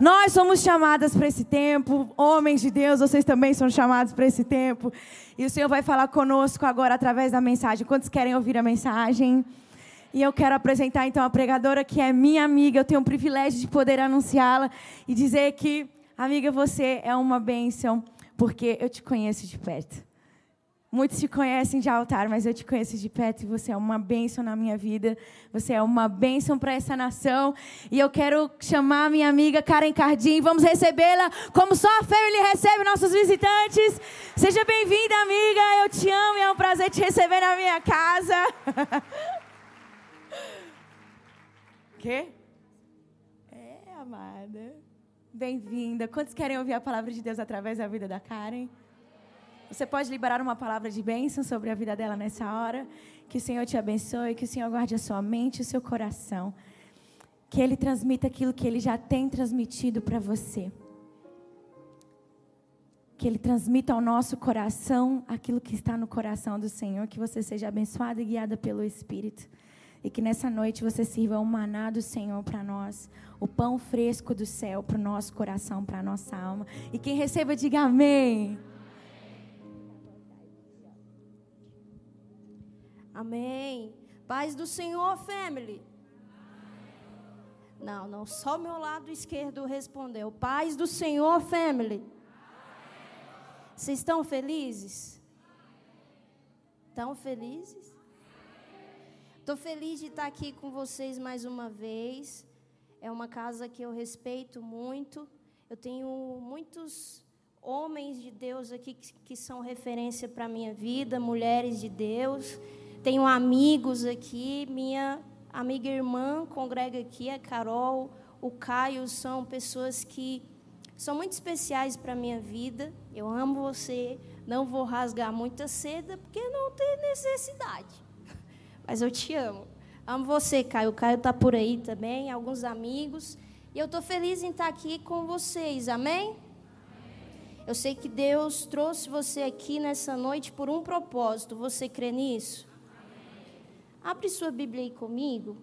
Nós somos chamadas para esse tempo, homens de Deus, vocês também são chamados para esse tempo. E o Senhor vai falar conosco agora através da mensagem. Quantos querem ouvir a mensagem? E eu quero apresentar então a pregadora que é minha amiga. Eu tenho o privilégio de poder anunciá-la e dizer que, amiga, você é uma bênção, porque eu te conheço de perto. Muitos te conhecem de altar, mas eu te conheço de perto e você é uma bênção na minha vida. Você é uma bênção para essa nação. E eu quero chamar a minha amiga Karen Cardim. Vamos recebê-la como só a Family recebe nossos visitantes. Seja bem-vinda, amiga. Eu te amo e é um prazer te receber na minha casa. Quê? É, amada. Bem-vinda. Quantos querem ouvir a palavra de Deus através da vida da Karen? Você pode liberar uma palavra de bênção sobre a vida dela nessa hora. Que o Senhor te abençoe, que o Senhor guarde a sua mente e o seu coração. Que Ele transmita aquilo que Ele já tem transmitido para você. Que Ele transmita ao nosso coração aquilo que está no coração do Senhor. Que você seja abençoada e guiada pelo Espírito. E que nessa noite você sirva o maná do Senhor para nós, o pão fresco do céu para o nosso coração, para a nossa alma. E quem receba, diga amém. Amém. Paz do Senhor, family. Não, não, só meu lado esquerdo respondeu. Paz do Senhor, family. Vocês estão felizes? Estão felizes? Estou feliz de estar aqui com vocês mais uma vez. É uma casa que eu respeito muito. Eu tenho muitos homens de Deus aqui que, que são referência para a minha vida, mulheres de Deus. Tenho amigos aqui, minha amiga irmã congrega aqui, a Carol, o Caio, são pessoas que são muito especiais para a minha vida. Eu amo você, não vou rasgar muita seda, porque não tem necessidade. Mas eu te amo. Amo você, Caio. O Caio está por aí também, alguns amigos. E eu estou feliz em estar aqui com vocês, amém? Eu sei que Deus trouxe você aqui nessa noite por um propósito. Você crê nisso? Abre sua Bíblia aí comigo.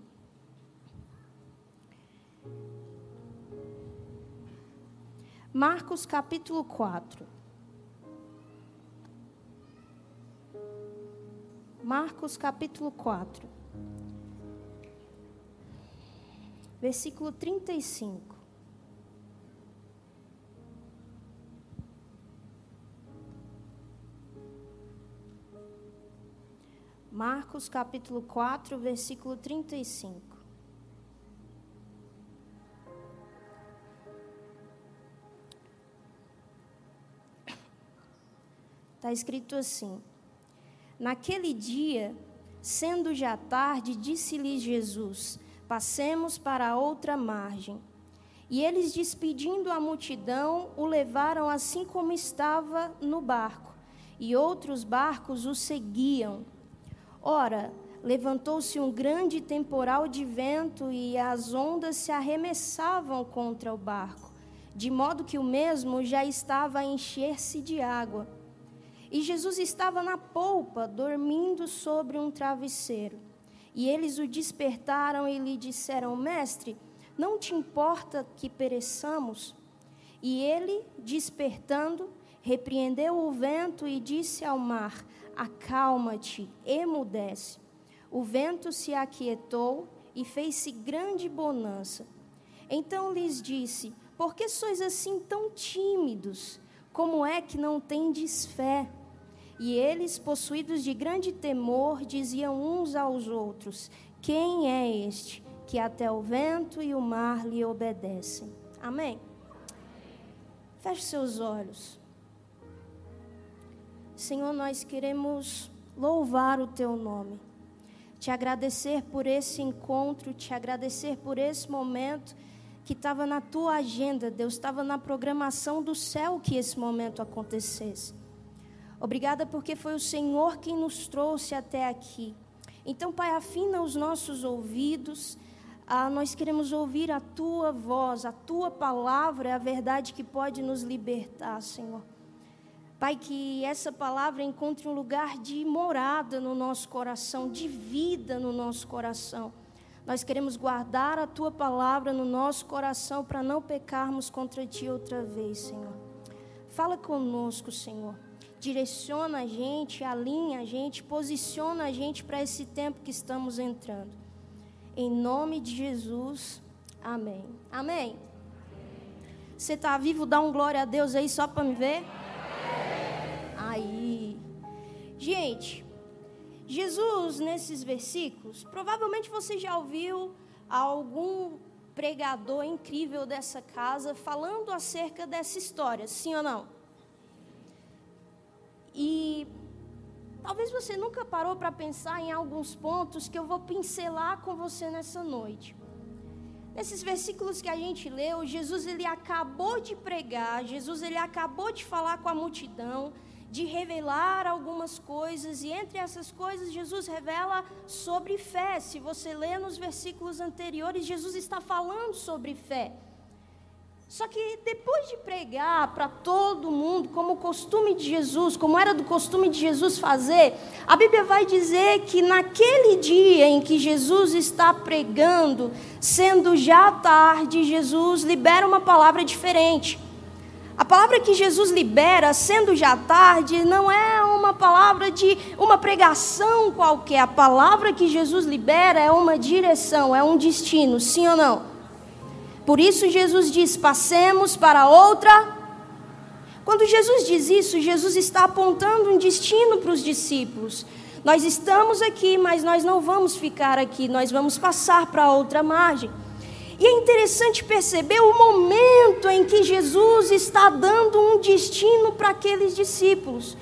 Marcos capítulo 4. Marcos capítulo 4. Versículo 35. Marcos capítulo 4, versículo 35. Está escrito assim: Naquele dia, sendo já tarde, disse-lhes Jesus: Passemos para a outra margem. E eles, despedindo a multidão, o levaram assim como estava no barco, e outros barcos o seguiam. Ora, levantou-se um grande temporal de vento e as ondas se arremessavam contra o barco, de modo que o mesmo já estava a encher-se de água. E Jesus estava na polpa, dormindo sobre um travesseiro. E eles o despertaram e lhe disseram: Mestre, não te importa que pereçamos? E ele, despertando, repreendeu o vento e disse ao mar: Acalma-te, emudece. O vento se aquietou e fez-se grande bonança. Então lhes disse: Por que sois assim tão tímidos? Como é que não tendes fé? E eles, possuídos de grande temor, diziam uns aos outros: Quem é este que até o vento e o mar lhe obedecem? Amém? Feche seus olhos. Senhor, nós queremos louvar o teu nome, te agradecer por esse encontro, te agradecer por esse momento que estava na tua agenda, Deus, estava na programação do céu que esse momento acontecesse. Obrigada porque foi o Senhor quem nos trouxe até aqui. Então, Pai, afina os nossos ouvidos. Ah, nós queremos ouvir a tua voz, a tua palavra é a verdade que pode nos libertar, Senhor. Pai, que essa palavra encontre um lugar de morada no nosso coração, de vida no nosso coração. Nós queremos guardar a tua palavra no nosso coração para não pecarmos contra ti outra vez, Senhor. Fala conosco, Senhor. Direciona a gente, alinha a gente, posiciona a gente para esse tempo que estamos entrando. Em nome de Jesus. Amém. Amém. Você está vivo? Dá um glória a Deus aí só para me ver. Aí. Gente, Jesus, nesses versículos, provavelmente você já ouviu algum pregador incrível dessa casa falando acerca dessa história, sim ou não? E talvez você nunca parou para pensar em alguns pontos que eu vou pincelar com você nessa noite. Nesses versículos que a gente leu, Jesus ele acabou de pregar, Jesus ele acabou de falar com a multidão, de revelar algumas coisas, e entre essas coisas, Jesus revela sobre fé. Se você lê nos versículos anteriores, Jesus está falando sobre fé. Só que depois de pregar para todo mundo, como o costume de Jesus, como era do costume de Jesus fazer, a Bíblia vai dizer que naquele dia em que Jesus está pregando, sendo já tarde, Jesus libera uma palavra diferente. A palavra que Jesus libera, sendo já tarde, não é uma palavra de uma pregação qualquer. A palavra que Jesus libera é uma direção, é um destino, sim ou não? Por isso Jesus diz: passemos para outra. Quando Jesus diz isso, Jesus está apontando um destino para os discípulos. Nós estamos aqui, mas nós não vamos ficar aqui, nós vamos passar para outra margem. E é interessante perceber o momento em que Jesus está dando um destino para aqueles discípulos.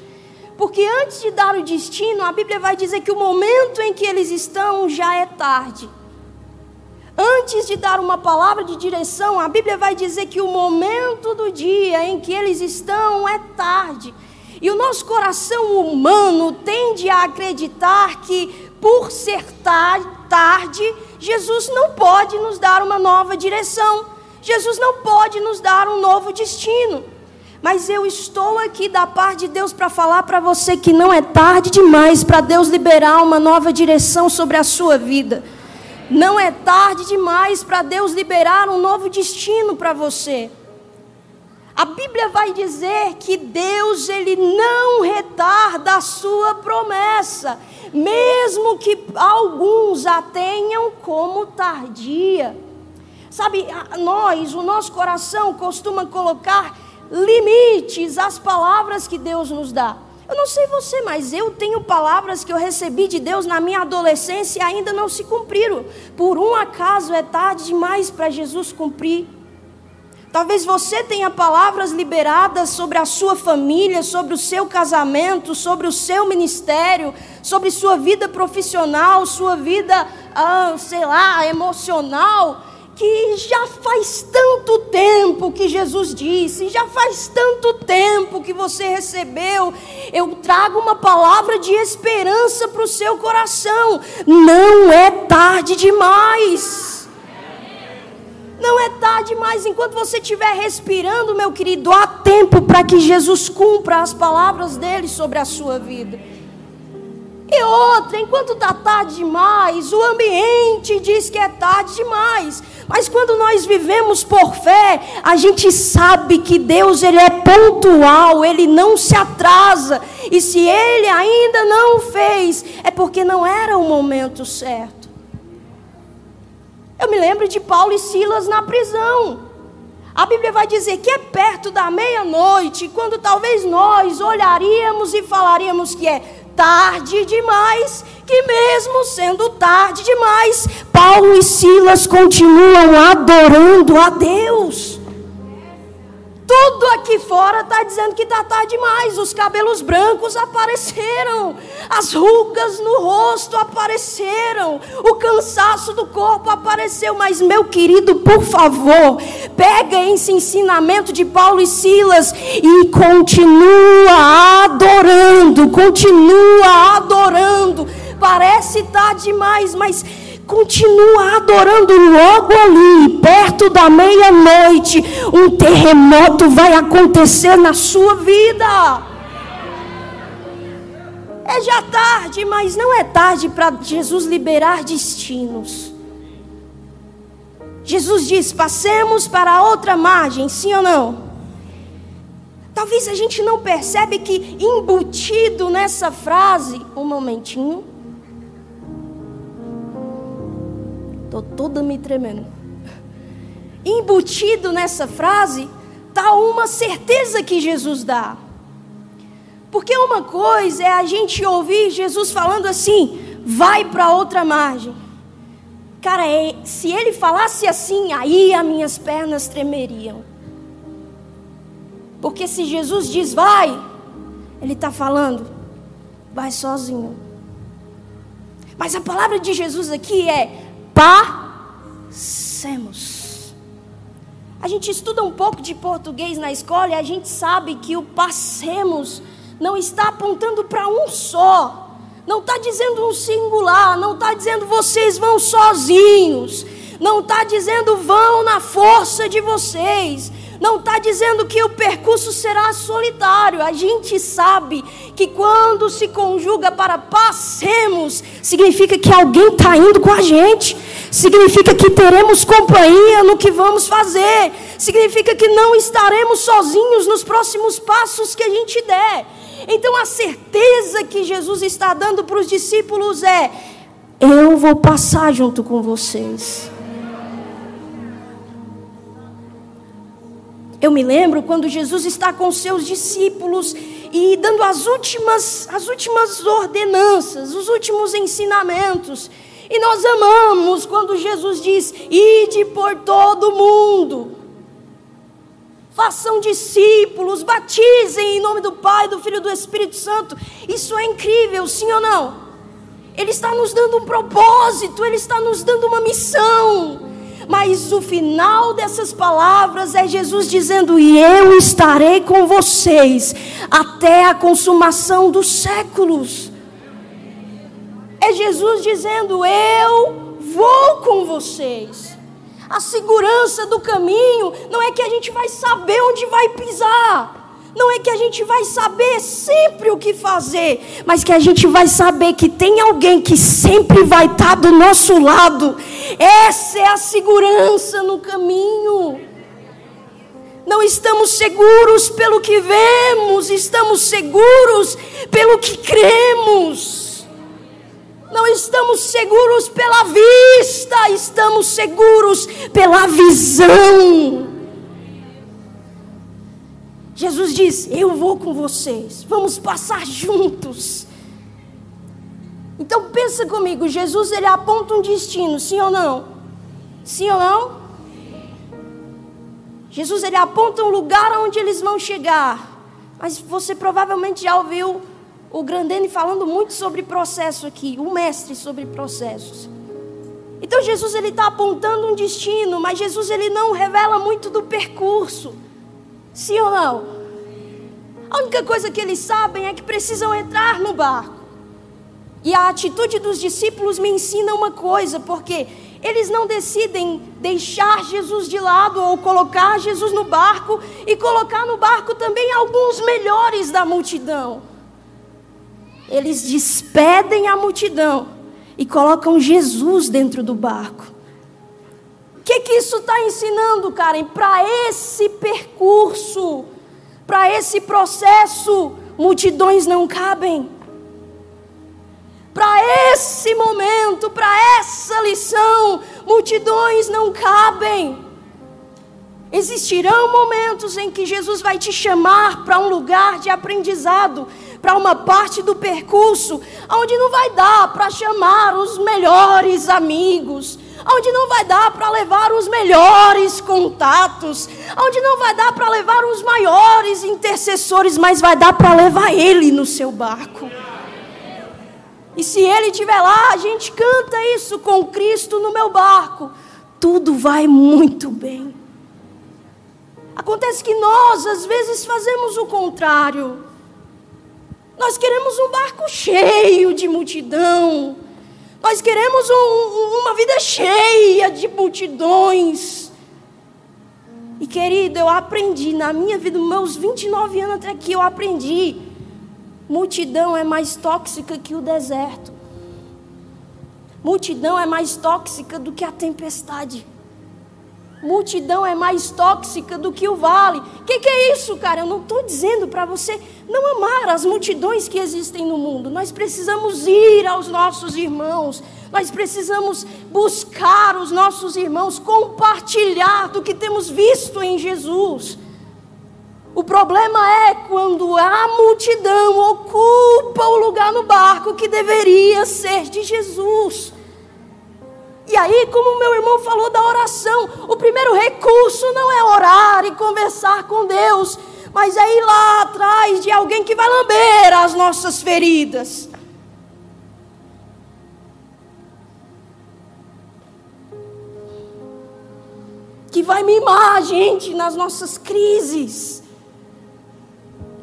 Porque antes de dar o destino, a Bíblia vai dizer que o momento em que eles estão já é tarde. Antes de dar uma palavra de direção, a Bíblia vai dizer que o momento do dia em que eles estão é tarde. E o nosso coração humano tende a acreditar que, por ser tarde, Jesus não pode nos dar uma nova direção. Jesus não pode nos dar um novo destino. Mas eu estou aqui da parte de Deus para falar para você que não é tarde demais para Deus liberar uma nova direção sobre a sua vida. Não é tarde demais para Deus liberar um novo destino para você. A Bíblia vai dizer que Deus ele não retarda a sua promessa, mesmo que alguns a tenham como tardia. Sabe, nós, o nosso coração costuma colocar limites às palavras que Deus nos dá. Eu não sei você, mas eu tenho palavras que eu recebi de Deus na minha adolescência e ainda não se cumpriram. Por um acaso é tarde demais para Jesus cumprir. Talvez você tenha palavras liberadas sobre a sua família, sobre o seu casamento, sobre o seu ministério, sobre sua vida profissional, sua vida, ah, sei lá, emocional que já faz tanto tempo que Jesus disse, já faz tanto tempo que você recebeu. Eu trago uma palavra de esperança para o seu coração. Não é tarde demais. Não é tarde mais. Enquanto você estiver respirando, meu querido, há tempo para que Jesus cumpra as palavras dele sobre a sua vida. E outra, enquanto está tarde demais, o ambiente diz que é tarde demais. Mas quando nós vivemos por fé, a gente sabe que Deus ele é pontual, ele não se atrasa. E se ele ainda não fez, é porque não era o momento certo. Eu me lembro de Paulo e Silas na prisão. A Bíblia vai dizer que é perto da meia-noite, quando talvez nós olharíamos e falaríamos que é tarde demais, que mesmo sendo tarde demais, Paulo e Silas continuam adorando a Deus. Tudo aqui fora está dizendo que está tarde demais. Os cabelos brancos apareceram, as rugas no rosto apareceram, o cansaço do corpo apareceu. Mas, meu querido, por favor, pega esse ensinamento de Paulo e Silas e continua adorando, continua adorando. Parece tarde demais, mas continua adorando logo ali, perto da meia-noite, um terremoto vai acontecer na sua vida. É já tarde, mas não é tarde para Jesus liberar destinos. Jesus diz: passemos para outra margem, sim ou não? Talvez a gente não percebe que embutido nessa frase, um momentinho. Tô toda me tremendo. Embutido nessa frase tá uma certeza que Jesus dá. Porque uma coisa é a gente ouvir Jesus falando assim: vai para outra margem. Cara, é, se ele falasse assim, aí as minhas pernas tremeriam. Porque se Jesus diz vai, ele está falando, vai sozinho. Mas a palavra de Jesus aqui é passemos. A gente estuda um pouco de português na escola e a gente sabe que o passemos não está apontando para um só. Não está dizendo um singular, não está dizendo vocês vão sozinhos, não está dizendo vão na força de vocês, não está dizendo que o percurso será solitário. A gente sabe que quando se conjuga para passemos, significa que alguém está indo com a gente, significa que teremos companhia no que vamos fazer, significa que não estaremos sozinhos nos próximos passos que a gente der. Então a certeza que Jesus está dando para os discípulos é: eu vou passar junto com vocês. Eu me lembro quando Jesus está com seus discípulos e dando as últimas, as últimas ordenanças, os últimos ensinamentos. E nós amamos quando Jesus diz: Ide por todo mundo façam discípulos, batizem em nome do Pai, do Filho e do Espírito Santo. Isso é incrível, sim ou não? Ele está nos dando um propósito, ele está nos dando uma missão. Mas o final dessas palavras é Jesus dizendo: E eu estarei com vocês até a consumação dos séculos. É Jesus dizendo: Eu vou com vocês. A segurança do caminho não é que a gente vai saber onde vai pisar. Não é que a gente vai saber sempre o que fazer, mas que a gente vai saber que tem alguém que sempre vai estar do nosso lado. Essa é a segurança no caminho. Não estamos seguros pelo que vemos, estamos seguros pelo que cremos. Não estamos seguros pela vista, estamos seguros pela visão. Jesus diz: Eu vou com vocês, vamos passar juntos. Então pensa comigo, Jesus ele aponta um destino, sim ou não? Sim ou não? Jesus ele aponta um lugar onde eles vão chegar. Mas você provavelmente já ouviu o Grandene falando muito sobre processo aqui, o mestre sobre processos. Então Jesus ele está apontando um destino, mas Jesus ele não revela muito do percurso. Sim ou não? A única coisa que eles sabem é que precisam entrar no barco. E a atitude dos discípulos me ensina uma coisa, porque eles não decidem deixar Jesus de lado ou colocar Jesus no barco e colocar no barco também alguns melhores da multidão eles despedem a multidão e colocam Jesus dentro do barco. O que, que isso está ensinando, Karen? Para esse percurso, para esse processo, multidões não cabem. Para esse momento, para essa lição, multidões não cabem. Existirão momentos em que Jesus vai te chamar para um lugar de aprendizado, para uma parte do percurso onde não vai dar para chamar os melhores amigos, onde não vai dar para levar os melhores contatos, onde não vai dar para levar os maiores intercessores, mas vai dar para levar ele no seu barco. E se ele estiver lá, a gente canta isso com Cristo no meu barco. Tudo vai muito bem. Acontece que nós, às vezes, fazemos o contrário. Nós queremos um barco cheio de multidão. Nós queremos um, uma vida cheia de multidões. E querido, eu aprendi na minha vida, meus 29 anos até aqui, eu aprendi. Multidão é mais tóxica que o deserto. Multidão é mais tóxica do que a tempestade. Multidão é mais tóxica do que o vale. O que, que, é isso, cara? Eu não estou dizendo para você não amar as multidões que existem no mundo. Nós precisamos ir aos nossos irmãos. Nós precisamos buscar os nossos irmãos, compartilhar do que temos visto em Jesus. O problema é quando a multidão ocupa o lugar no barco que deveria ser de Jesus. E aí, como meu irmão falou da oração, o primeiro recurso não é orar e conversar com Deus, mas é ir lá atrás de alguém que vai lamber as nossas feridas. Que vai mimar a gente nas nossas crises.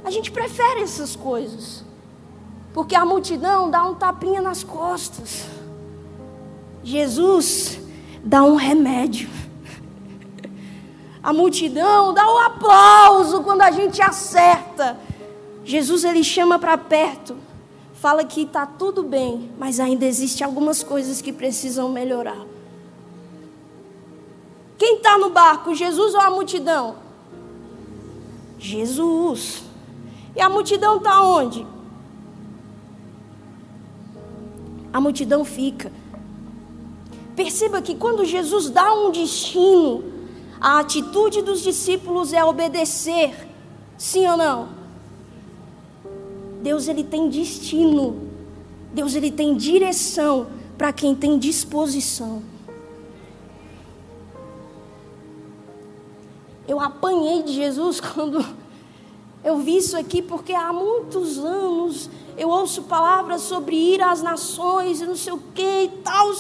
A gente prefere essas coisas, porque a multidão dá um tapinha nas costas. Jesus dá um remédio. A multidão dá um aplauso quando a gente acerta. Jesus ele chama para perto, fala que está tudo bem, mas ainda existe algumas coisas que precisam melhorar. Quem está no barco, Jesus ou a multidão? Jesus. E a multidão está onde? A multidão fica. Perceba que quando Jesus dá um destino, a atitude dos discípulos é obedecer. Sim ou não? Deus ele tem destino. Deus ele tem direção para quem tem disposição. Eu apanhei de Jesus quando eu vi isso aqui porque há muitos anos eu ouço palavras sobre ir às nações e não sei o que e tal.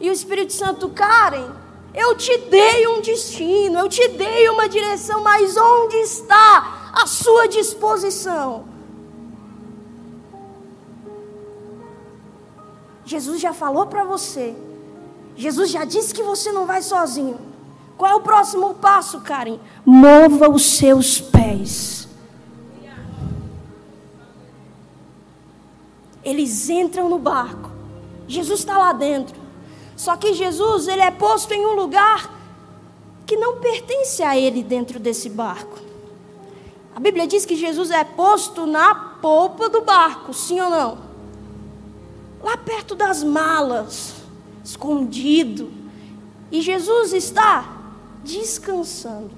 E o Espírito Santo, Karen, eu te dei um destino, eu te dei uma direção, mas onde está a sua disposição? Jesus já falou para você. Jesus já disse que você não vai sozinho. Qual é o próximo passo, Karen? Mova os seus pés. Eles entram no barco. Jesus está lá dentro. Só que Jesus, ele é posto em um lugar que não pertence a ele dentro desse barco. A Bíblia diz que Jesus é posto na polpa do barco, sim ou não? Lá perto das malas, escondido. E Jesus está descansando.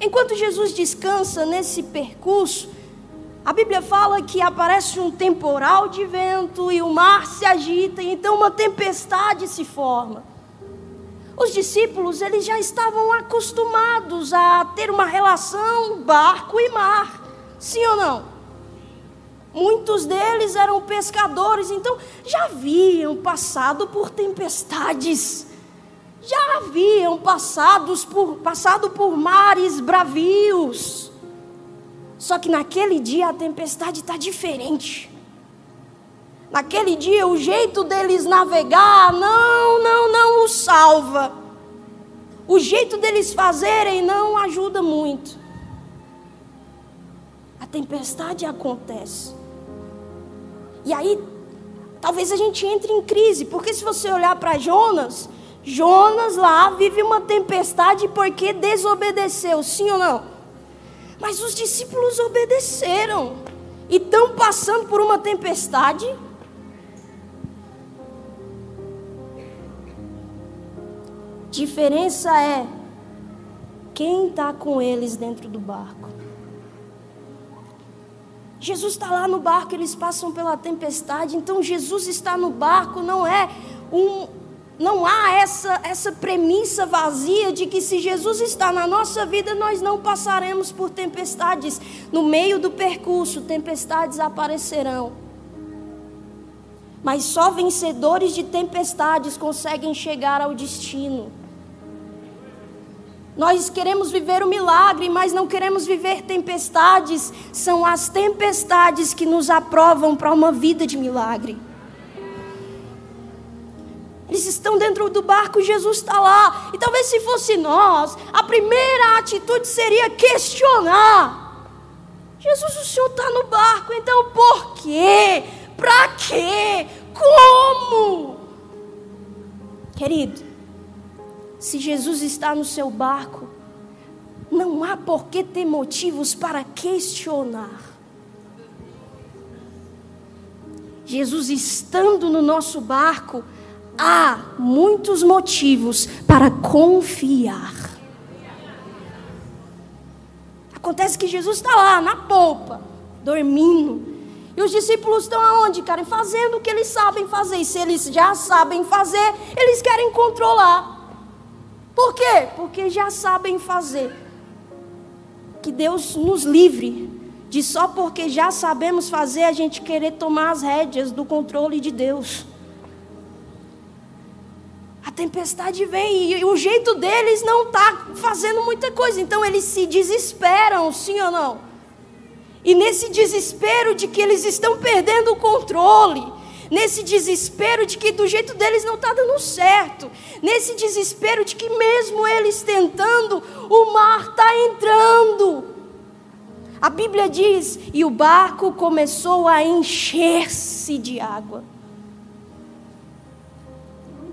Enquanto Jesus descansa nesse percurso, a Bíblia fala que aparece um temporal de vento e o mar se agita, e então uma tempestade se forma. Os discípulos, eles já estavam acostumados a ter uma relação barco e mar. Sim ou não? Muitos deles eram pescadores, então já haviam passado por tempestades. Já haviam passados por, passado por mares bravios. Só que naquele dia a tempestade está diferente. Naquele dia o jeito deles navegar, não, não, não os salva. O jeito deles fazerem não ajuda muito. A tempestade acontece. E aí, talvez a gente entre em crise, porque se você olhar para Jonas, Jonas lá vive uma tempestade porque desobedeceu, sim ou não? Mas os discípulos obedeceram e estão passando por uma tempestade. Diferença é quem está com eles dentro do barco. Jesus está lá no barco, eles passam pela tempestade, então Jesus está no barco, não é um, não há essa, essa premissa vazia de que se Jesus está na nossa vida, nós não passaremos por tempestades. No meio do percurso, tempestades aparecerão. Mas só vencedores de tempestades conseguem chegar ao destino. Nós queremos viver o milagre, mas não queremos viver tempestades. São as tempestades que nos aprovam para uma vida de milagre. Eles estão dentro do barco, Jesus está lá. E talvez se fosse nós, a primeira atitude seria questionar. Jesus, o Senhor está no barco, então por quê? Para quê? Como? Querido, Se Jesus está no seu barco, não há por que ter motivos para questionar. Jesus estando no nosso barco, há muitos motivos para confiar. Acontece que Jesus está lá na polpa, dormindo. E os discípulos estão aonde, cara? Fazendo o que eles sabem fazer. E se eles já sabem fazer, eles querem controlar. Por quê? Porque já sabem fazer. Que Deus nos livre de só porque já sabemos fazer a gente querer tomar as rédeas do controle de Deus. A tempestade vem e o jeito deles não está fazendo muita coisa, então eles se desesperam, sim ou não? E nesse desespero de que eles estão perdendo o controle, nesse desespero de que do jeito deles não está dando certo, nesse desespero de que mesmo eles tentando, o mar está entrando. A Bíblia diz: e o barco começou a encher-se de água.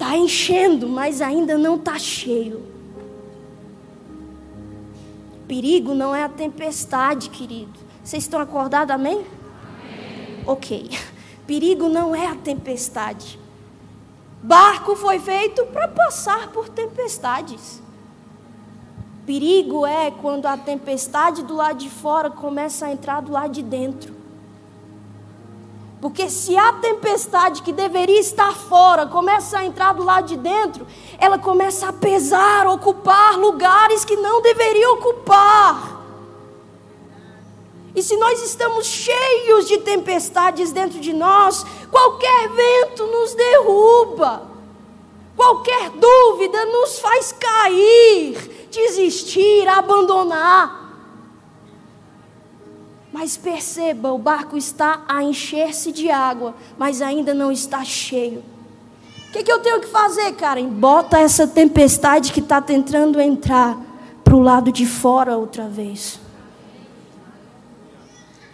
Está enchendo, mas ainda não está cheio. Perigo não é a tempestade, querido. Vocês estão acordados, amém? amém? Ok. Perigo não é a tempestade. Barco foi feito para passar por tempestades. Perigo é quando a tempestade do lado de fora começa a entrar do lado de dentro. Porque se a tempestade que deveria estar fora começa a entrar do lado de dentro, ela começa a pesar, ocupar lugares que não deveria ocupar. E se nós estamos cheios de tempestades dentro de nós, qualquer vento nos derruba, qualquer dúvida nos faz cair, desistir, abandonar. Mas perceba, o barco está a encher-se de água, mas ainda não está cheio. O que, que, eu tenho que fazer, Karen? Bota essa tempestade que está tentando entrar para o lado de fora outra vez.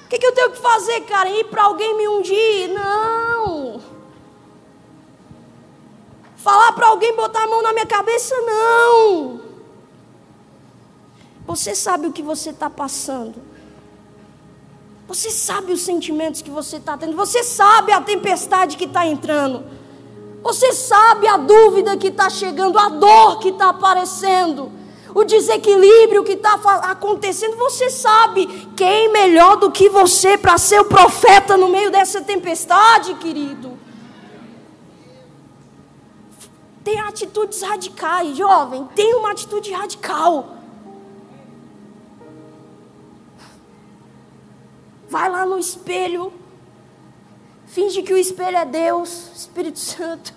O que, que eu tenho que fazer, cara? Ir para alguém me ungir? Não. Falar para alguém botar a mão na minha cabeça? Não. Você sabe o que você está passando. Você sabe os sentimentos que você está tendo. Você sabe a tempestade que está entrando. Você sabe a dúvida que está chegando, a dor que está aparecendo o desequilíbrio que está acontecendo, você sabe quem melhor do que você para ser o profeta no meio dessa tempestade, querido? Tem atitudes radicais, jovem, tem uma atitude radical. Vai lá no espelho, finge que o espelho é Deus, Espírito Santo.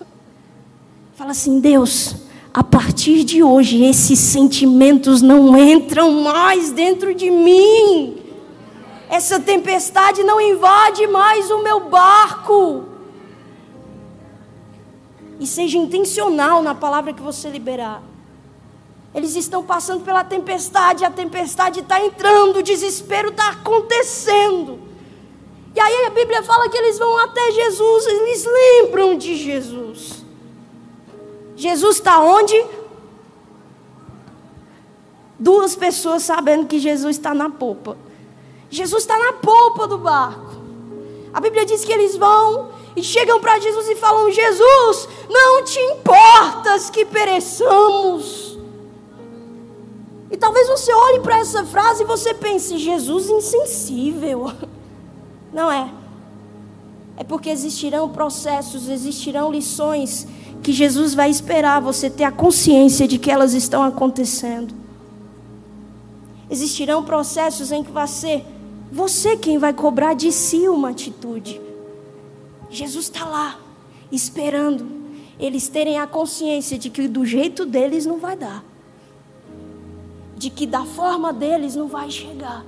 Fala assim: Deus, a partir de hoje, esses sentimentos não entram mais dentro de mim. Essa tempestade não invade mais o meu barco. E seja intencional na palavra que você liberar. Eles estão passando pela tempestade, a tempestade está entrando, o desespero está acontecendo. E aí a Bíblia fala que eles vão até Jesus, eles lembram de Jesus. Jesus está onde? Duas pessoas sabendo que Jesus está na polpa. Jesus está na polpa do barco. A Bíblia diz que eles vão e chegam para Jesus e falam: Jesus, não te importas que pereçamos. E talvez você olhe para essa frase e você pense: Jesus insensível. Não é. É porque existirão processos, existirão lições que Jesus vai esperar você ter a consciência de que elas estão acontecendo. Existirão processos em que vai ser você quem vai cobrar de si uma atitude. Jesus está lá, esperando eles terem a consciência de que do jeito deles não vai dar, de que da forma deles não vai chegar.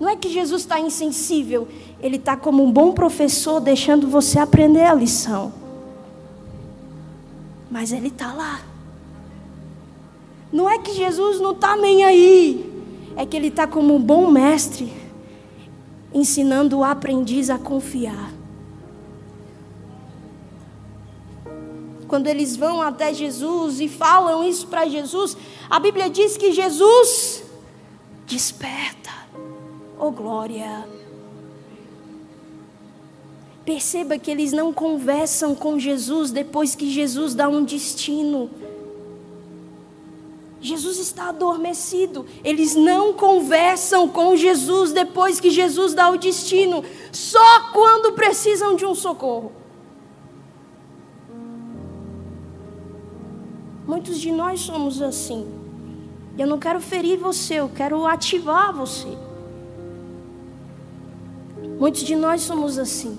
Não é que Jesus está insensível, ele está como um bom professor deixando você aprender a lição mas ele está lá. Não é que Jesus não está nem aí, é que ele está como um bom mestre, ensinando o aprendiz a confiar. Quando eles vão até Jesus e falam isso para Jesus, a Bíblia diz que Jesus desperta. Oh glória! Perceba que eles não conversam com Jesus depois que Jesus dá um destino. Jesus está adormecido. Eles não conversam com Jesus depois que Jesus dá o destino, só quando precisam de um socorro. Muitos de nós somos assim. Eu não quero ferir você, eu quero ativar você. Muitos de nós somos assim.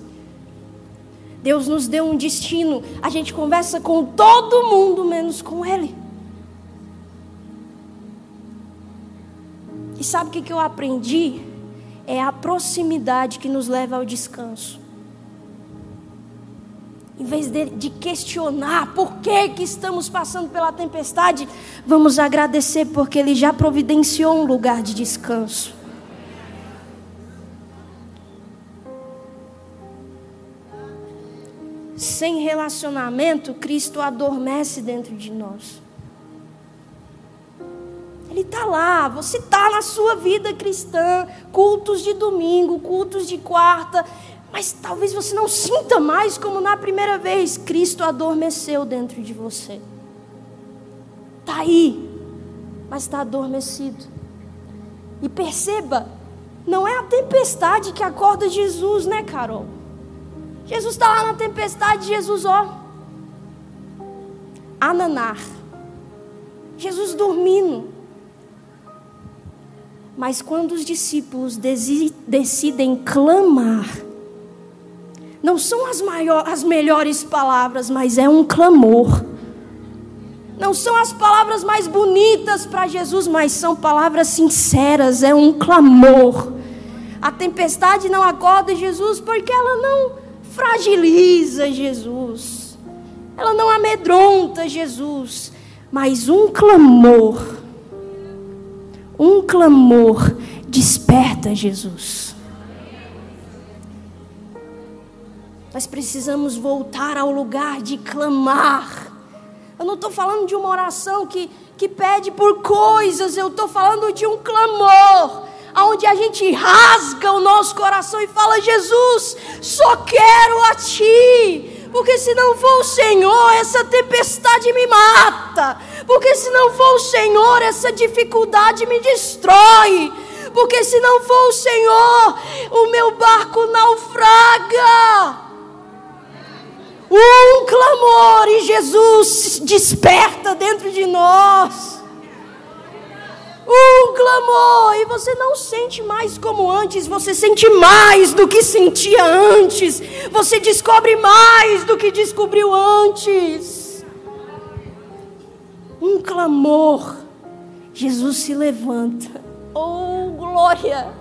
Deus nos deu um destino. A gente conversa com todo mundo, menos com Ele. E sabe o que, eu aprendi? É a proximidade que nos leva ao descanso. Em vez de, de questionar por que, que estamos passando pela tempestade, vamos agradecer porque Ele já providenciou um lugar de descanso. sem relacionamento, Cristo adormece dentro de nós. Ele está lá, você está na sua vida cristã, cultos de domingo, cultos de quarta, mas talvez você não sinta mais como na primeira vez. Cristo adormeceu dentro de você. Está aí, mas está adormecido. E perceba, não é a tempestade que acorda Jesus, né, Carol? Jesus está lá na tempestade, Jesus, ó, ananar. Jesus dormindo. Mas quando os discípulos decidem clamar, não são as, maiores, as melhores palavras, mas é um clamor. Não são as palavras mais bonitas para Jesus, mas são palavras sinceras, é um clamor. A tempestade não acorda Jesus porque ela não fragiliza Jesus, ela não amedronta Jesus, mas um clamor, um clamor desperta Jesus. Nós precisamos voltar ao lugar de clamar. Eu não estou falando de uma oração que, que pede por coisas, eu estou falando de um clamor aonde a gente rasga o nosso coração e fala: Jesus, só quero a Ti, porque se não for o Senhor, essa tempestade me mata, porque se não for o Senhor, essa dificuldade me destrói, porque se não for o Senhor, o meu barco naufraga. Um clamor e Jesus desperta dentro de nós um clamor, e você não sente mais como antes, você sente mais do que sentia antes, você descobre mais do que descobriu antes. Um clamor, Jesus se levanta, oh glória!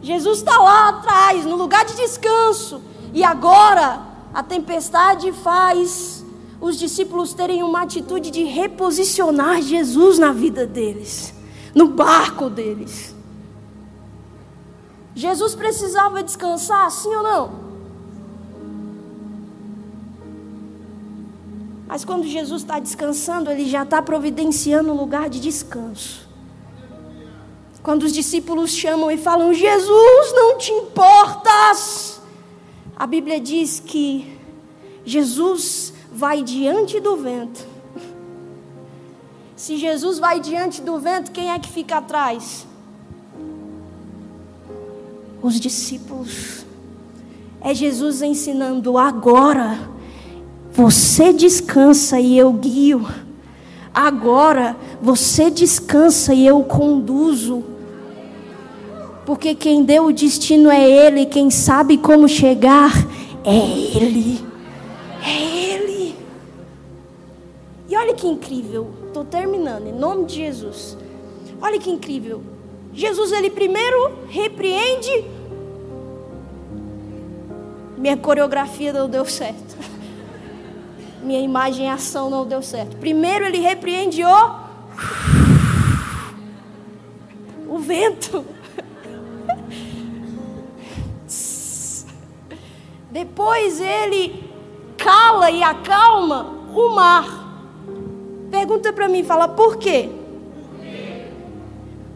Jesus está lá atrás, no lugar de descanso, e agora a tempestade faz os discípulos terem uma atitude de reposicionar Jesus na vida deles, no barco deles. Jesus precisava descansar, sim ou não? Mas quando Jesus está descansando, ele já está providenciando um lugar de descanso. Quando os discípulos chamam e falam: Jesus, não te importas. A Bíblia diz que Jesus vai diante do vento. Se Jesus vai diante do vento, quem é que fica atrás? Os discípulos. É Jesus ensinando agora. Você descansa e eu guio. Agora você descansa e eu conduzo. Porque quem deu o destino é Ele, quem sabe como chegar é Ele. É Ele. E olha que incrível, estou terminando, em nome de Jesus. Olha que incrível. Jesus, ele primeiro repreende. Minha coreografia não deu certo. Minha imagem e ação não deu certo. Primeiro ele repreende o. O vento. Depois ele cala e acalma o mar. Pergunta para mim, fala, por quê?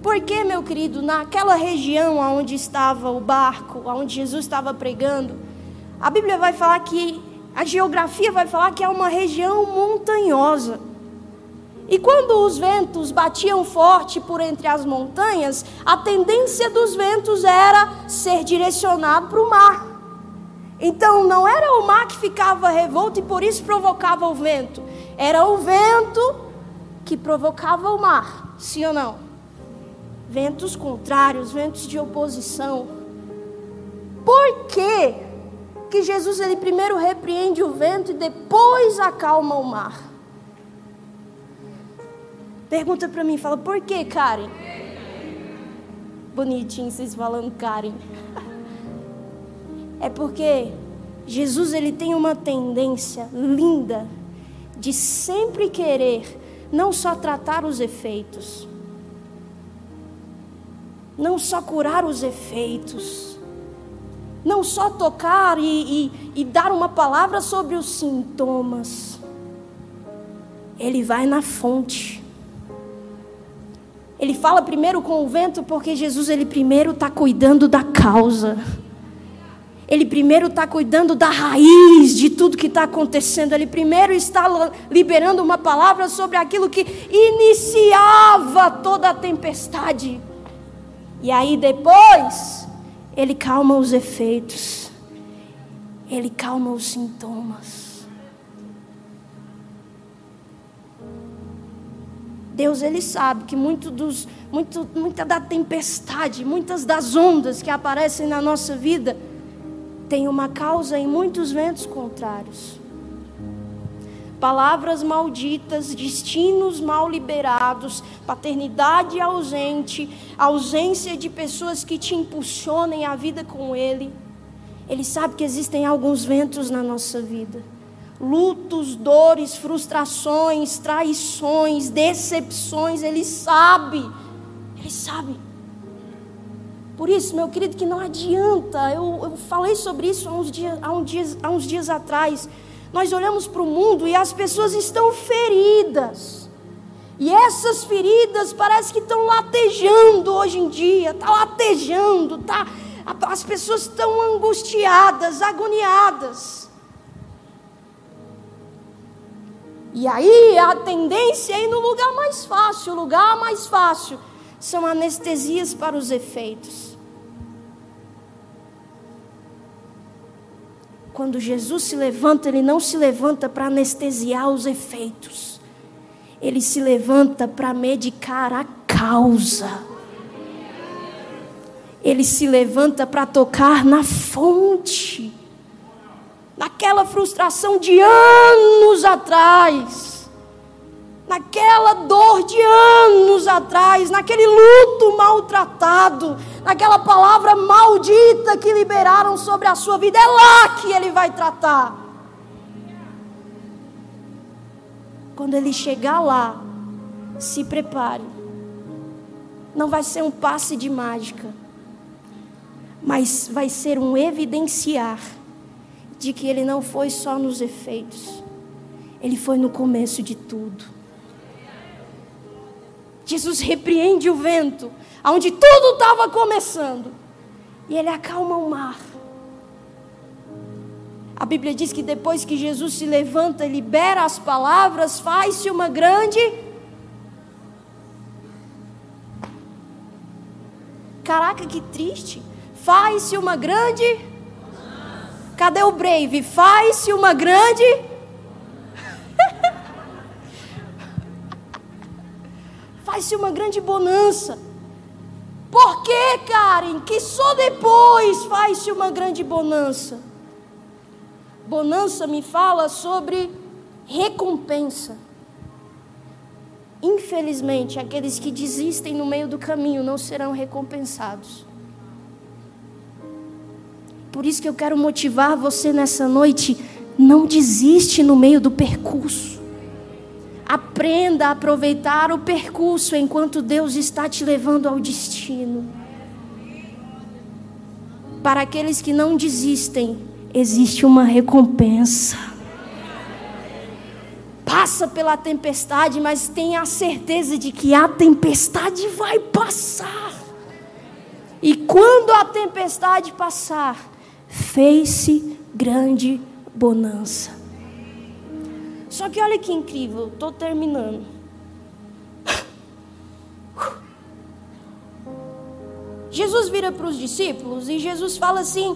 Porque, meu querido, naquela região onde estava o barco, onde Jesus estava pregando, a Bíblia vai falar que, a geografia vai falar que é uma região montanhosa. E quando os ventos batiam forte por entre as montanhas, a tendência dos ventos era ser direcionado para o mar. Então não era o mar que ficava revolto e por isso provocava o vento, era o vento que provocava o mar, sim ou não? Ventos contrários, ventos de oposição. Por quê? que Jesus ele primeiro repreende o vento e depois acalma o mar? Pergunta para mim, fala, por que, Karen? Bonitinho vocês falando Karen. É porque Jesus ele tem uma tendência linda de sempre querer não só tratar os efeitos, não só curar os efeitos, não só tocar e, e, e dar uma palavra sobre os sintomas. Ele vai na fonte. Ele fala primeiro com o vento porque Jesus ele primeiro está cuidando da causa. Ele primeiro está cuidando da raiz de tudo que está acontecendo. Ele primeiro está liberando uma palavra sobre aquilo que iniciava toda a tempestade. E aí depois, ele calma os efeitos. Ele calma os sintomas. Deus ele sabe que muito dos, muito, muita da tempestade, muitas das ondas que aparecem na nossa vida tem uma causa em muitos ventos contrários. Palavras malditas, destinos mal liberados, paternidade ausente, ausência de pessoas que te impulsionem a vida com Ele. Ele sabe que existem alguns ventos na nossa vida. Lutos, dores, frustrações, traições, decepções, Ele sabe. Ele sabe. Por isso, meu querido, que não adianta. Eu, eu falei sobre isso há uns, dias, há, dias, há uns dias atrás. Nós olhamos para o mundo e as pessoas estão feridas. E essas feridas parece que estão latejando hoje em dia. Está latejando, tá, as pessoas estão angustiadas, agoniadas. E aí a tendência é ir no lugar mais fácil. O lugar mais fácil são anestesias para os efeitos. Quando Jesus se levanta, ele não se levanta para anestesiar os efeitos. Ele se levanta para medicar a causa. Ele se levanta para tocar na fonte. Naquela frustração de anos atrás naquela dor de anos atrás, naquele luto maltratado, naquela palavra maldita que liberaram sobre a sua vida. É lá que ele vai tratar. Quando ele chegar lá, se prepare. Não vai ser um passe de mágica, mas vai ser um evidenciar de que ele não foi só nos efeitos, ele foi no começo de tudo. Jesus repreende o vento, onde tudo estava começando, e ele acalma o mar. A Bíblia diz que depois que Jesus se levanta e libera as palavras, faz-se uma grande. Caraca, que triste. Faz-se uma grande. Cadê o Brave? Faz-se uma grande. Faz-se uma grande bonança. Por que, Karen? Que só depois faz-se uma grande bonança. Bonança me fala sobre recompensa. Infelizmente, aqueles que desistem no meio do caminho não serão recompensados. Por isso que eu quero motivar você nessa noite, não desiste no meio do percurso. Aprenda a aproveitar o percurso enquanto Deus está te levando ao destino. Para aqueles que não desistem, existe uma recompensa. passa pela tempestade, mas tenha a certeza de que a tempestade vai passar. E quando a tempestade passar, fez-se grande bonança. Só que olha que incrível, estou terminando. Jesus vira para os discípulos e Jesus fala assim: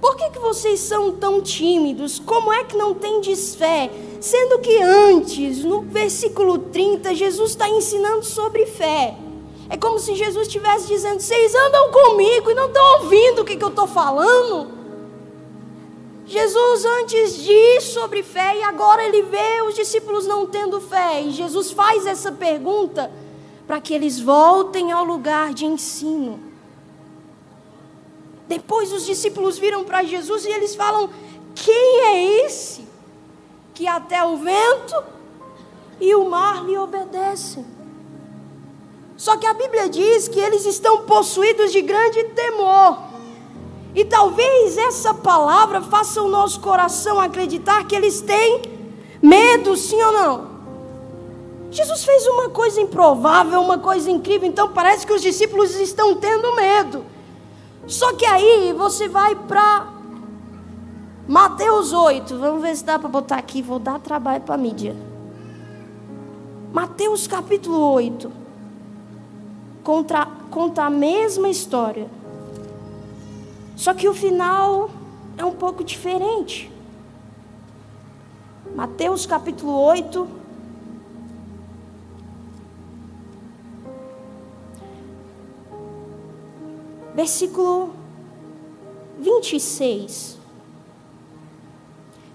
Por que, que vocês são tão tímidos? Como é que não tendes fé? Sendo que antes, no versículo 30, Jesus está ensinando sobre fé. É como se Jesus estivesse dizendo: Vocês andam comigo e não estão ouvindo o que, que eu estou falando. Jesus antes diz sobre fé e agora ele vê os discípulos não tendo fé. E Jesus faz essa pergunta para que eles voltem ao lugar de ensino. Depois os discípulos viram para Jesus e eles falam: Quem é esse que até o vento e o mar lhe obedecem? Só que a Bíblia diz que eles estão possuídos de grande temor. E talvez essa palavra faça o nosso coração acreditar que eles têm medo, sim ou não? Jesus fez uma coisa improvável, uma coisa incrível, então parece que os discípulos estão tendo medo. Só que aí você vai para Mateus 8, vamos ver se dá para botar aqui, vou dar trabalho para a mídia. Mateus capítulo 8, contra, conta a mesma história. Só que o final é um pouco diferente. Mateus capítulo 8. Versículo 26.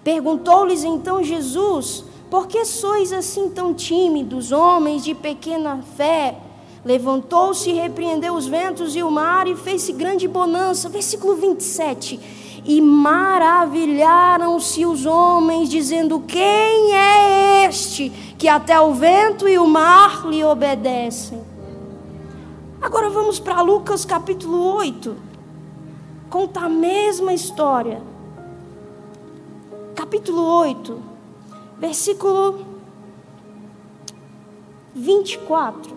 Perguntou-lhes então Jesus: Por que sois assim tão tímidos, homens de pequena fé? Levantou-se e repreendeu os ventos e o mar e fez-se grande bonança. Versículo 27. E maravilharam-se os homens, dizendo: Quem é este que até o vento e o mar lhe obedecem? Agora vamos para Lucas capítulo 8. Conta a mesma história. Capítulo 8, versículo 24.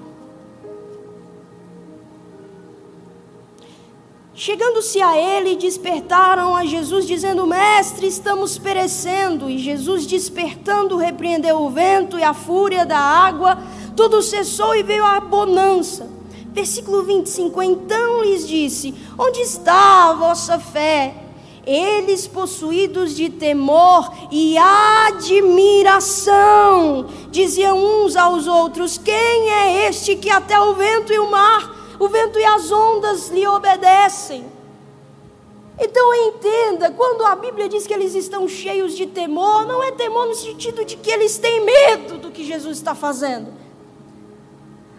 Chegando-se a ele, despertaram a Jesus, dizendo: Mestre, estamos perecendo. E Jesus, despertando, repreendeu o vento e a fúria da água, tudo cessou e veio a bonança. Versículo 25: Então lhes disse: Onde está a vossa fé? Eles, possuídos de temor e admiração, diziam uns aos outros: Quem é este que até o vento e o mar o vento e as ondas lhe obedecem. Então entenda, quando a Bíblia diz que eles estão cheios de temor, não é temor no sentido de que eles têm medo do que Jesus está fazendo.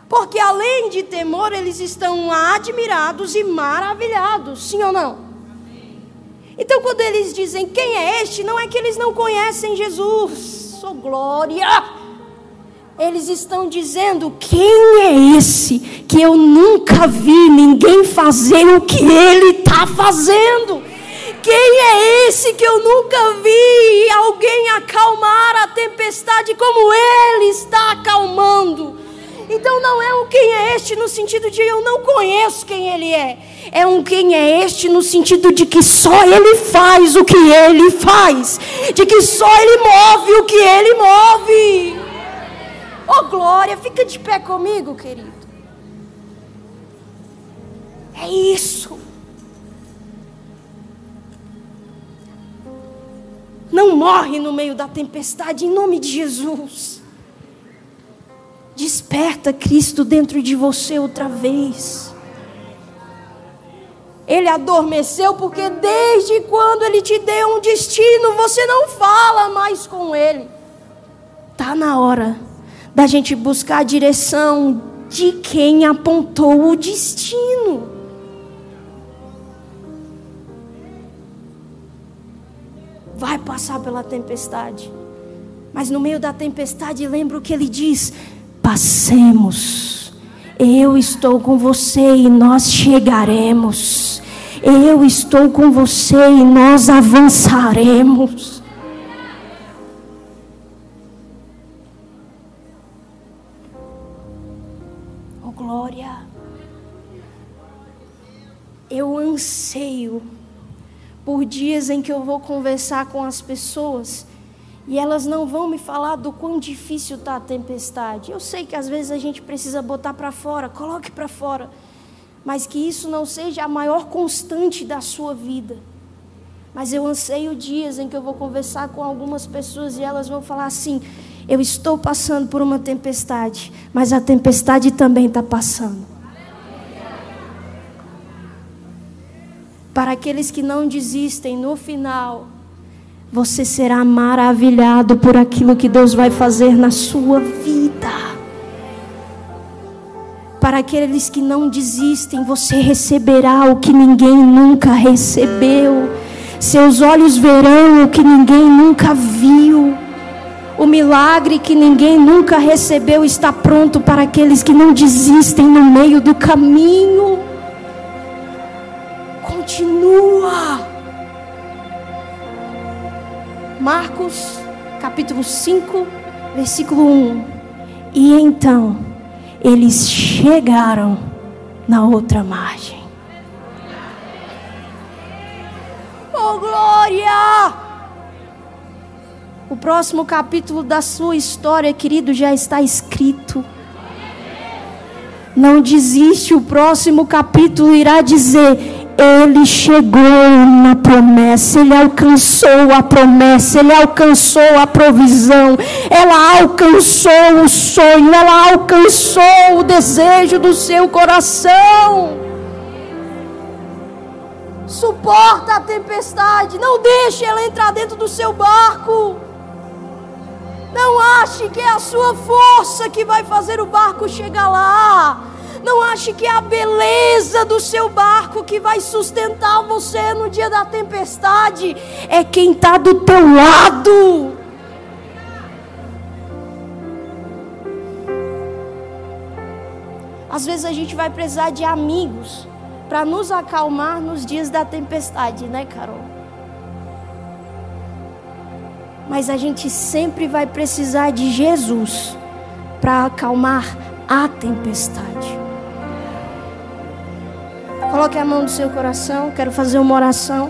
Porque além de temor, eles estão admirados e maravilhados, sim ou não? Então, quando eles dizem quem é este, não é que eles não conhecem Jesus, sou glória eles estão dizendo: quem é esse que eu nunca vi ninguém fazer o que ele está fazendo? Quem é esse que eu nunca vi alguém acalmar a tempestade como ele está acalmando? Então não é um quem é este no sentido de eu não conheço quem ele é. É um quem é este no sentido de que só ele faz o que ele faz, de que só ele move o que ele move. Oh glória, fica de pé comigo, querido. É isso. Não morre no meio da tempestade em nome de Jesus. Desperta Cristo dentro de você outra vez. Ele adormeceu porque desde quando ele te deu um destino, você não fala mais com ele. Tá na hora da gente buscar a direção de quem apontou o destino. Vai passar pela tempestade, mas no meio da tempestade, lembra o que ele diz: passemos. Eu estou com você e nós chegaremos. Eu estou com você e nós avançaremos. Anseio por dias em que eu vou conversar com as pessoas e elas não vão me falar do quão difícil está a tempestade. Eu sei que às vezes a gente precisa botar para fora, coloque para fora, mas que isso não seja a maior constante da sua vida. Mas eu anseio dias em que eu vou conversar com algumas pessoas e elas vão falar assim: eu estou passando por uma tempestade, mas a tempestade também está passando. Para aqueles que não desistem, no final, você será maravilhado por aquilo que Deus vai fazer na sua vida. Para aqueles que não desistem, você receberá o que ninguém nunca recebeu. Seus olhos verão o que ninguém nunca viu. O milagre que ninguém nunca recebeu está pronto para aqueles que não desistem no meio do caminho. Continua. Marcos, capítulo 5, versículo 1. E então eles chegaram na outra margem. Oh, glória! O próximo capítulo da sua história, querido, já está escrito. Não desiste, o próximo capítulo irá dizer: ele chegou na promessa, ele alcançou a promessa, ele alcançou a provisão, ela alcançou o sonho, ela alcançou o desejo do seu coração. Suporta a tempestade, não deixe ela entrar dentro do seu barco. Não ache que é a sua força que vai fazer o barco chegar lá. Não ache que é a beleza do seu barco que vai sustentar você no dia da tempestade. É quem está do teu lado. Às vezes a gente vai precisar de amigos para nos acalmar nos dias da tempestade, né, Carol? Mas a gente sempre vai precisar de Jesus para acalmar a tempestade. Coloque a mão no seu coração. Quero fazer uma oração.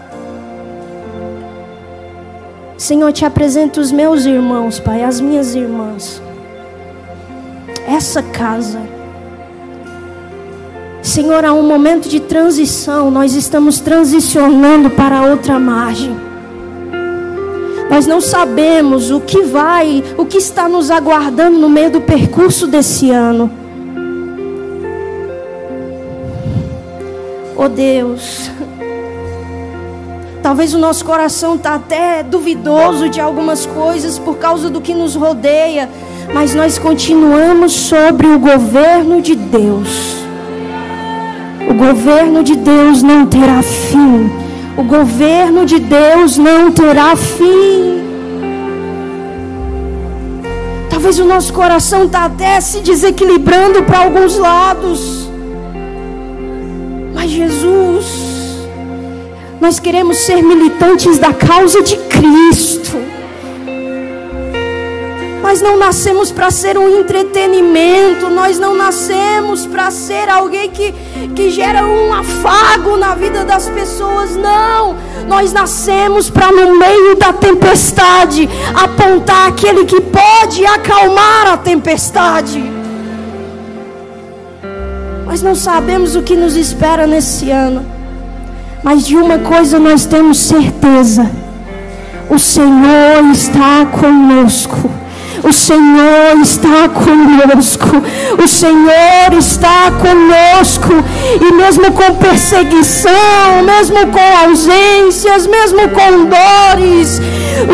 Senhor, te apresento os meus irmãos, Pai, as minhas irmãs. Essa casa. Senhor, há um momento de transição. Nós estamos transicionando para outra margem. Nós não sabemos o que vai, o que está nos aguardando no meio do percurso desse ano. Oh Deus, talvez o nosso coração está até duvidoso de algumas coisas por causa do que nos rodeia, mas nós continuamos sobre o governo de Deus. O governo de Deus não terá fim. O governo de Deus não terá fim. Talvez o nosso coração está até se desequilibrando para alguns lados. Jesus, nós queremos ser militantes da causa de Cristo. Nós não nascemos para ser um entretenimento, nós não nascemos para ser alguém que, que gera um afago na vida das pessoas, não. Nós nascemos para, no meio da tempestade, apontar aquele que pode acalmar a tempestade. Nós não sabemos o que nos espera nesse ano. Mas de uma coisa nós temos certeza: o Senhor está conosco. O Senhor está conosco. O Senhor está conosco. E mesmo com perseguição, mesmo com ausências, mesmo com dores,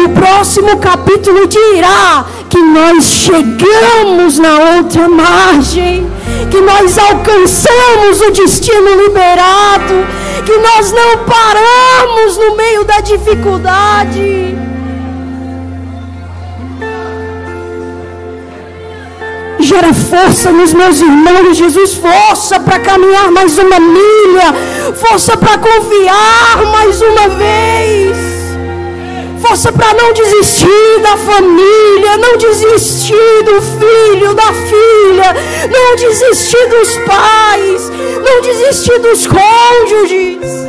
o próximo capítulo dirá que nós chegamos na outra margem que nós alcançamos o destino liberado, que nós não paramos no meio da dificuldade. Gera força nos meus irmãos, Jesus, força para caminhar mais uma milha, força para confiar mais uma vez. Força para não desistir da família, não desistir do filho, da filha, não desistir dos pais, não desistir dos cônjuges.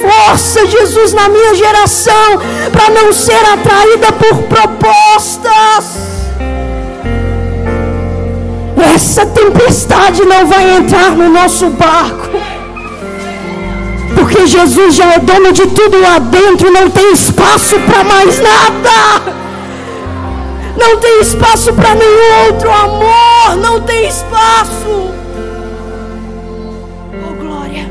Força, Jesus, na minha geração, para não ser atraída por propostas. Essa tempestade não vai entrar no nosso barco. Porque Jesus já é dono de tudo lá dentro, não tem espaço para mais nada. Não tem espaço para nenhum outro amor, não tem espaço. Oh glória.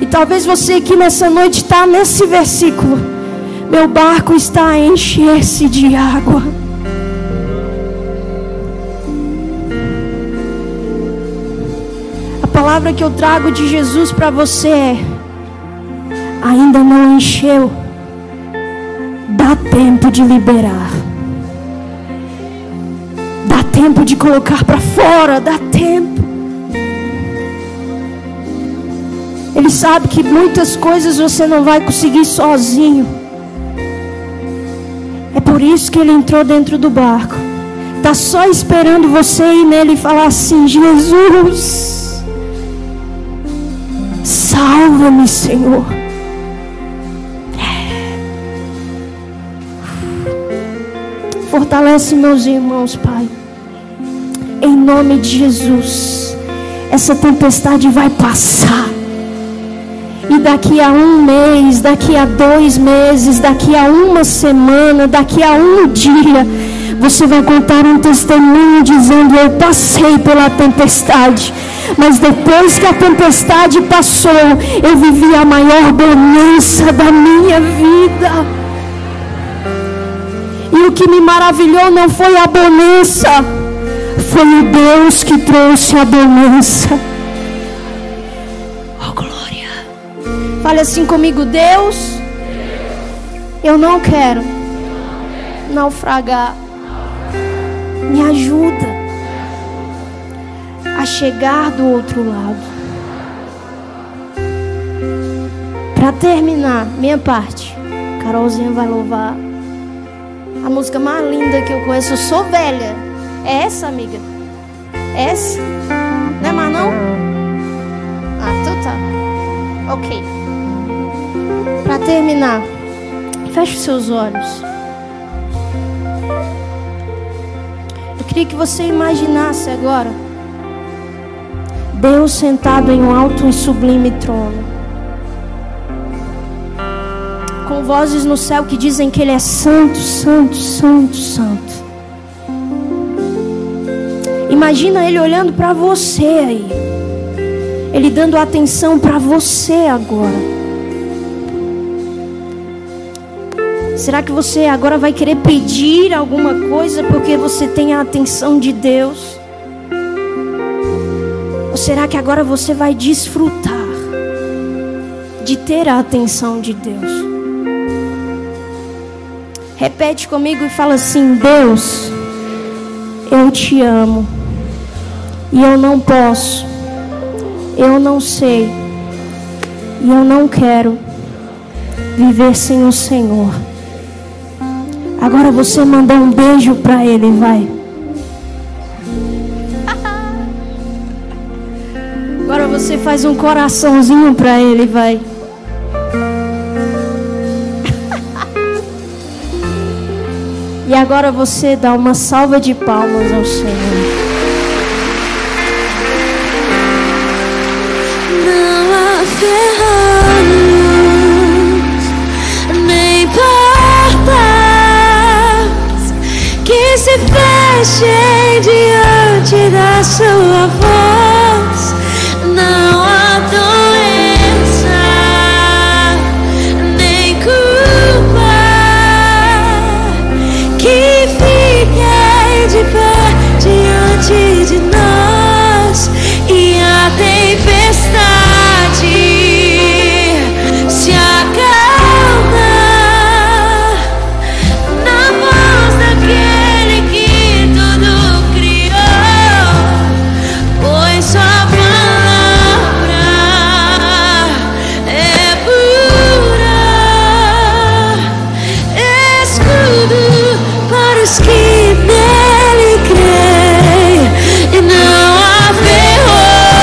E talvez você aqui nessa noite está nesse versículo. Meu barco está a encher-se de água. Palavra que eu trago de Jesus para você é: ainda não encheu, dá tempo de liberar, dá tempo de colocar para fora, dá tempo. Ele sabe que muitas coisas você não vai conseguir sozinho. É por isso que ele entrou dentro do barco. Está só esperando você ir nele e falar assim: Jesus. Salva-me, Senhor. Fortalece meus irmãos, Pai. Em nome de Jesus. Essa tempestade vai passar. E daqui a um mês, daqui a dois meses, daqui a uma semana, daqui a um dia, você vai contar um testemunho dizendo: Eu passei pela tempestade mas depois que a tempestade passou, eu vivi a maior bonança da minha vida. E o que me maravilhou não foi a bonança, foi o Deus que trouxe a bonança. Oh glória. Fale assim comigo, Deus. Eu não quero naufragar. Me ajuda chegar do outro lado. Para terminar, minha parte, Carolzinha vai louvar a música mais linda que eu conheço. Eu sou velha. É essa, amiga? É essa? Não é mais não? Ah, então tá. Ok. Para terminar, feche os seus olhos. Eu queria que você imaginasse agora Deus sentado em um alto e sublime trono. Com vozes no céu que dizem que Ele é santo, santo, santo, santo. Imagina Ele olhando para você aí. Ele dando atenção para você agora. Será que você agora vai querer pedir alguma coisa porque você tem a atenção de Deus? Será que agora você vai desfrutar de ter a atenção de Deus? Repete comigo e fala assim: Deus, eu te amo e eu não posso, eu não sei e eu não quero viver sem o Senhor. Agora você manda um beijo para Ele, vai. Faz um coraçãozinho para ele, vai. e agora você dá uma salva de palmas ao Senhor. Não há ferrolhos, nem portas que se fechem diante da sua voz.